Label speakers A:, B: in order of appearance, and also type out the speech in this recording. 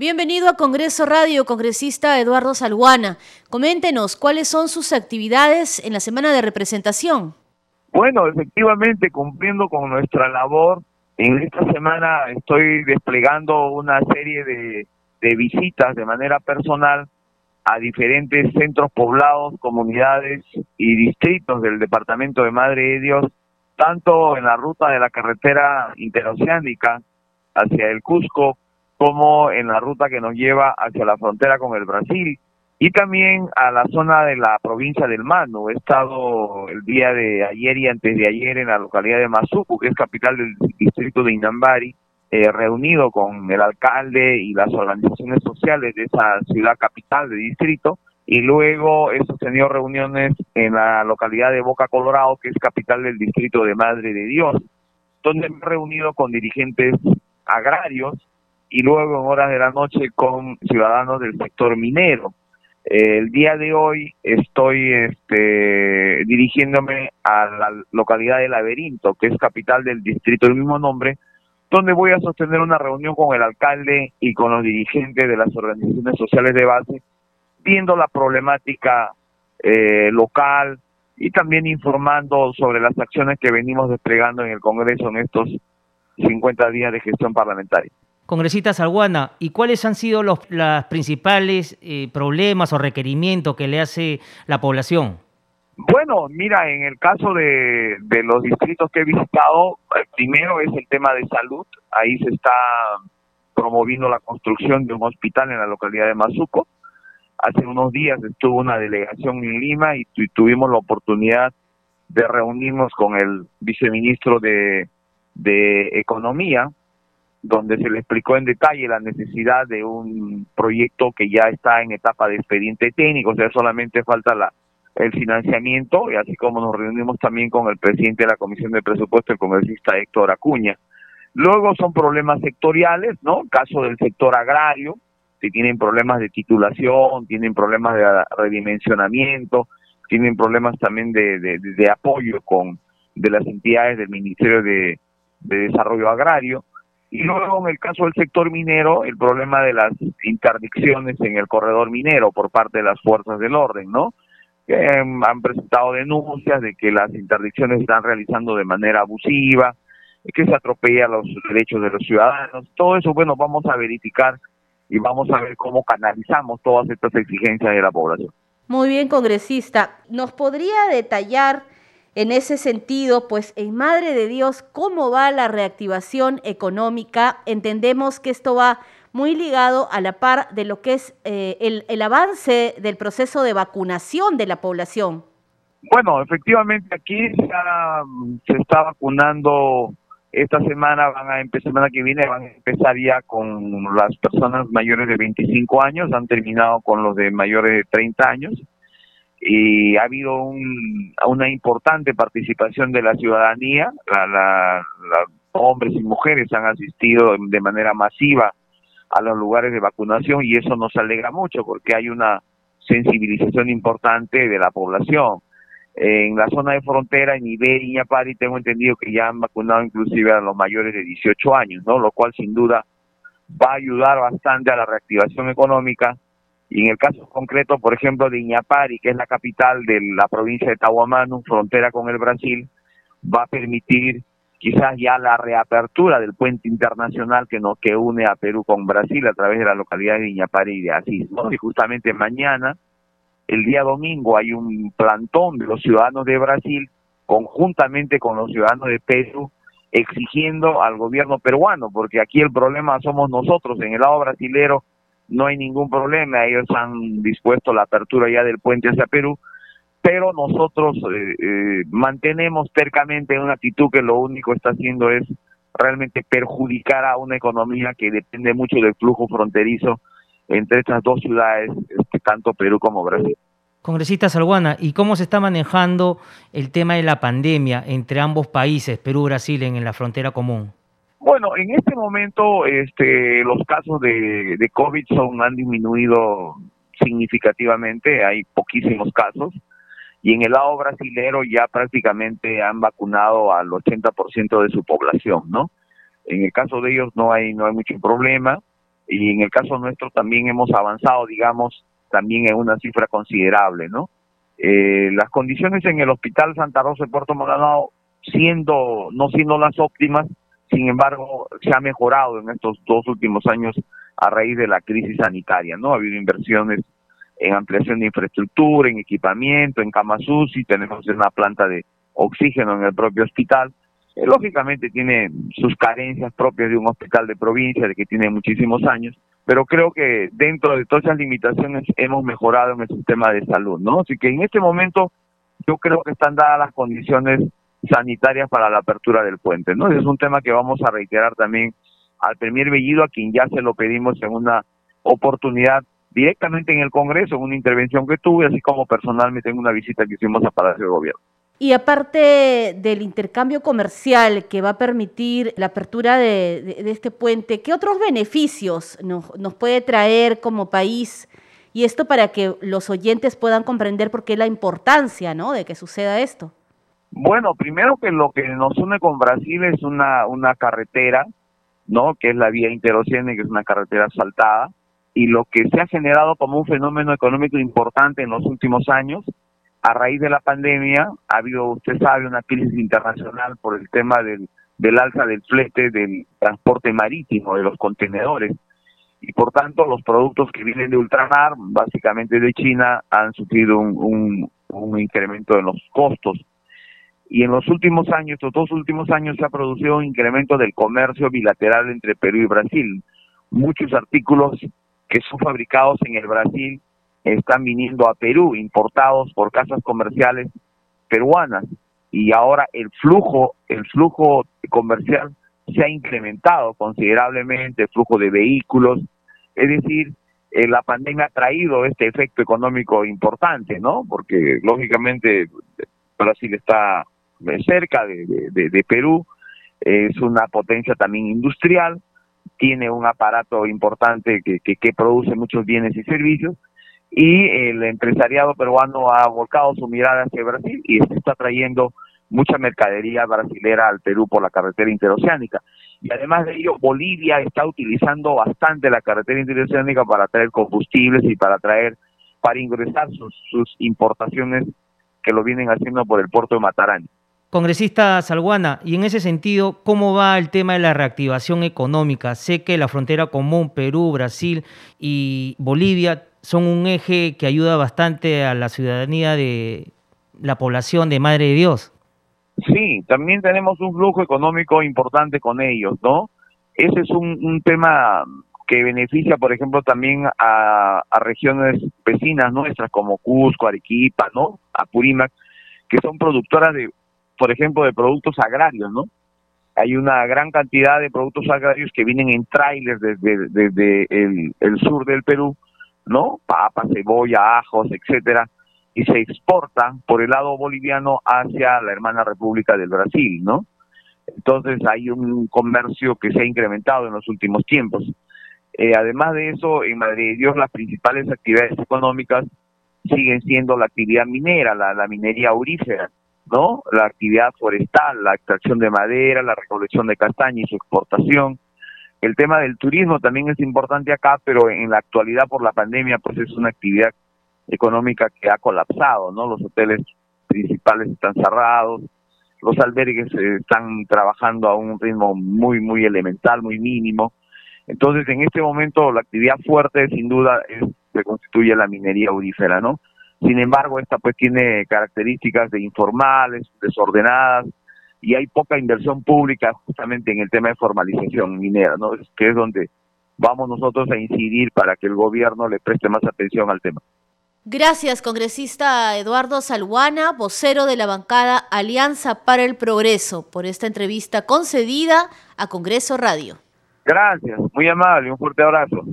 A: Bienvenido a Congreso Radio, congresista Eduardo Salguana. Coméntenos cuáles son sus actividades en la semana de representación.
B: Bueno, efectivamente, cumpliendo con nuestra labor, en esta semana estoy desplegando una serie de, visitas de manera personal a diferentes centros poblados, comunidades y distritos del departamento de Madre de Dios, tanto en la ruta de la carretera interoceánica hacia el Cusco como en la ruta que nos lleva hacia la frontera con el Brasil y también a la zona de la provincia del Mano. He estado el día de ayer y antes de ayer en la localidad de Mazuco, que es capital del distrito de Inambari, eh, reunido con el alcalde y las organizaciones sociales de esa ciudad capital de distrito. Y luego he sostenido reuniones en la localidad de Boca Colorado, que es capital del distrito de Madre de Dios, donde me he reunido con dirigentes agrarios y luego en horas de la noche con ciudadanos del sector minero. el día de hoy estoy este, dirigiéndome a la localidad de Laberinto, que es capital del distrito del mismo nombre, donde voy a sostener una reunión con el alcalde y con los dirigentes de las organizaciones sociales de base, viendo la problemática eh, local y también informando sobre las acciones que venimos desplegando en el Congreso en estos 50 días de gestión parlamentaria.
C: Congresista Salguana, ¿y cuáles han sido los principales eh, problemas o requerimientos que le hace la población?
B: Bueno, mira, en el caso de, los distritos que he visitado, el primero es el tema de salud. Ahí se está promoviendo la construcción de un hospital en la localidad de Mazuco. Hace unos días estuvo una delegación en Lima y, tuvimos la oportunidad de reunirnos con el viceministro de Economía, donde se le explicó en detalle la necesidad de un proyecto que ya está en etapa de expediente técnico, o sea, solamente falta la, el financiamiento, y así como nos reunimos también con el presidente de la Comisión de Presupuesto, el congresista Héctor Acuña. Luego son problemas sectoriales, ¿no? Caso del sector agrario, si tienen problemas de titulación, tienen problemas de redimensionamiento, tienen problemas también de, de, apoyo con de las entidades del Ministerio de Desarrollo Agrario. Y luego en el caso del sector minero, el problema de las interdicciones en el corredor minero por parte de las fuerzas del orden, ¿no? Que em, han presentado denuncias de que las interdicciones se están realizando de manera abusiva, que se atropella los derechos de los ciudadanos. Todo eso, bueno, vamos a verificar y vamos a ver cómo canalizamos todas estas exigencias de la población.
A: Muy bien, congresista. ¿Nos podría detallar en ese sentido, pues en Madre de Dios, ¿cómo va la reactivación económica? Entendemos que esto va muy ligado a la par de lo que es eh, el, avance del proceso de vacunación de la población.
B: Bueno, efectivamente aquí se está vacunando esta semana van a empezar, semana que viene van a empezar ya con las personas mayores de 25 años, han terminado con los de mayores de 30 años y ha habido una importante participación de la ciudadanía, la, hombres y mujeres han asistido de manera masiva a los lugares de vacunación y eso nos alegra mucho porque hay una sensibilización importante de la población. En la zona de frontera, en Iberia y Ñapari, tengo entendido que ya han vacunado inclusive a los mayores de 18 años, ¿no? Lo cual sin duda va a ayudar bastante a la reactivación económica y en el caso concreto, por ejemplo, de Iñapari, que es la capital de la provincia de Tahuamanu, frontera con el Brasil, va a permitir quizás ya la reapertura del puente internacional que nos que une a Perú con Brasil a través de la localidad de Iñapari y de Asís. Y justamente mañana, el día domingo, hay un plantón de los ciudadanos de Brasil conjuntamente con los ciudadanos de Perú exigiendo al gobierno peruano, porque aquí el problema somos nosotros en el lado brasilero no hay ningún problema, ellos han dispuesto la apertura ya del puente hacia Perú, pero nosotros eh, eh, mantenemos tercamente una actitud que lo único está haciendo es realmente perjudicar a una economía que depende mucho del flujo fronterizo entre estas dos ciudades, este, tanto Perú como Brasil.
C: Congresista Salguana, ¿y cómo se está manejando el tema de la pandemia entre ambos países, Perú y Brasil, en la frontera común?
B: Bueno, en este momento este, los casos de, de COVID son, han disminuido significativamente, hay poquísimos casos, y en el lado brasilero ya prácticamente han vacunado al 80% de su población, ¿no? En el caso de ellos no hay, no hay mucho problema. y en el caso nuestro también hemos avanzado, digamos, también en una cifra considerable, ¿no? Eh, las condiciones en el Hospital Santa Rosa de Puerto Maldonado, siendo, no siendo las óptimas, sin embargo, se ha mejorado en estos dos últimos años a raíz de la crisis sanitaria, ¿no? Ha habido inversiones en ampliación de infraestructura, en equipamiento, en camas UCI, tenemos una planta de oxígeno en el propio hospital. Eh, lógicamente tiene sus carencias propias de un hospital de provincia, de que tiene muchísimos años, pero creo que dentro de todas esas limitaciones hemos mejorado en el sistema de salud, ¿no? Así que en este momento yo creo que están dadas las condiciones sanitarias para la apertura del puente, ¿no? Es un tema que vamos a reiterar también al Premier Bellido, a quien ya se lo pedimos en una oportunidad directamente en el Congreso, en una intervención que tuve, así como personalmente en una visita que hicimos a Palacio de Gobierno.
A: Y aparte del intercambio comercial que va a permitir la apertura de, este puente, ¿qué otros beneficios nos, nos, puede traer como país? Y esto para que los oyentes puedan comprender por qué la importancia ¿no? de que suceda esto.
B: Bueno, primero que lo que nos une con Brasil es una, una carretera, ¿no? que es la vía interoceánica, que es una carretera asfaltada, y lo que se ha generado como un fenómeno económico importante en los últimos años, a raíz de la pandemia, ha habido, usted sabe, una crisis internacional por el tema del, del alza del flete del transporte marítimo, de los contenedores. Y por tanto, los productos que vienen de ultramar, básicamente de China, han sufrido un, un, incremento en los costos. Y en los últimos años, estos dos últimos años, se ha producido un incremento del comercio bilateral entre Perú y Brasil. Muchos artículos que son fabricados en el Brasil están viniendo a Perú, importados por casas comerciales peruanas. Y ahora el flujo, el flujo comercial se ha incrementado considerablemente, el flujo de vehículos. Es decir, eh, la pandemia ha traído este efecto económico importante, ¿no? Porque lógicamente Brasil está cerca de Perú, es una potencia también industrial, tiene un aparato importante que, que, produce muchos bienes y servicios y el empresariado peruano ha volcado su mirada hacia Brasil y está trayendo mucha mercadería brasilera al Perú por la carretera interoceánica. Y además de ello, Bolivia está utilizando bastante la carretera interoceánica para traer combustibles y para traer, para ingresar sus, sus importaciones que lo vienen haciendo por el puerto de Matarani.
C: Congresista Salguana, y en ese sentido, ¿cómo va el tema de la reactivación económica? Sé que la frontera común, Perú, Brasil y Bolivia son un eje que ayuda bastante a la ciudadanía de la población de Madre de Dios.
B: Sí, también tenemos un flujo económico importante con ellos, ¿no? Ese es un, tema que beneficia, por ejemplo, también a, a, regiones vecinas nuestras como Cusco, Arequipa, ¿no? Apurímac, que son productoras de por ejemplo, de productos agrarios, ¿no? Hay una gran cantidad de productos agrarios que vienen en trailers desde, desde el, sur del Perú, ¿no? Papas, cebolla, ajos, etcétera, y se exportan por el lado boliviano hacia la hermana República del Brasil, ¿no? Entonces hay un comercio que se ha incrementado en los últimos tiempos. Eh, además de eso, en Madrid Dios las principales actividades económicas siguen siendo la actividad minera, la, la minería aurífera, ¿no? La actividad forestal, la extracción de madera, la recolección de castaña y su exportación. El tema del turismo también es importante acá, pero en la actualidad por la pandemia pues es una actividad económica que ha colapsado, ¿no? Los hoteles principales están cerrados, los albergues eh, están trabajando a un ritmo muy, muy elemental, muy mínimo. Entonces, en este momento, la actividad fuerte, sin duda, es, se constituye la minería aurífera, ¿no? Sin embargo, esta pues tiene características de informales, desordenadas, y hay poca inversión pública justamente en el tema de formalización minera, ¿no? que es donde vamos nosotros a incidir para que el gobierno le preste más atención al tema.
A: Gracias, congresista Eduardo Salguana, vocero de la bancada Alianza para el Progreso, por esta entrevista concedida a Congreso Radio.
B: Gracias, muy amable, un fuerte abrazo.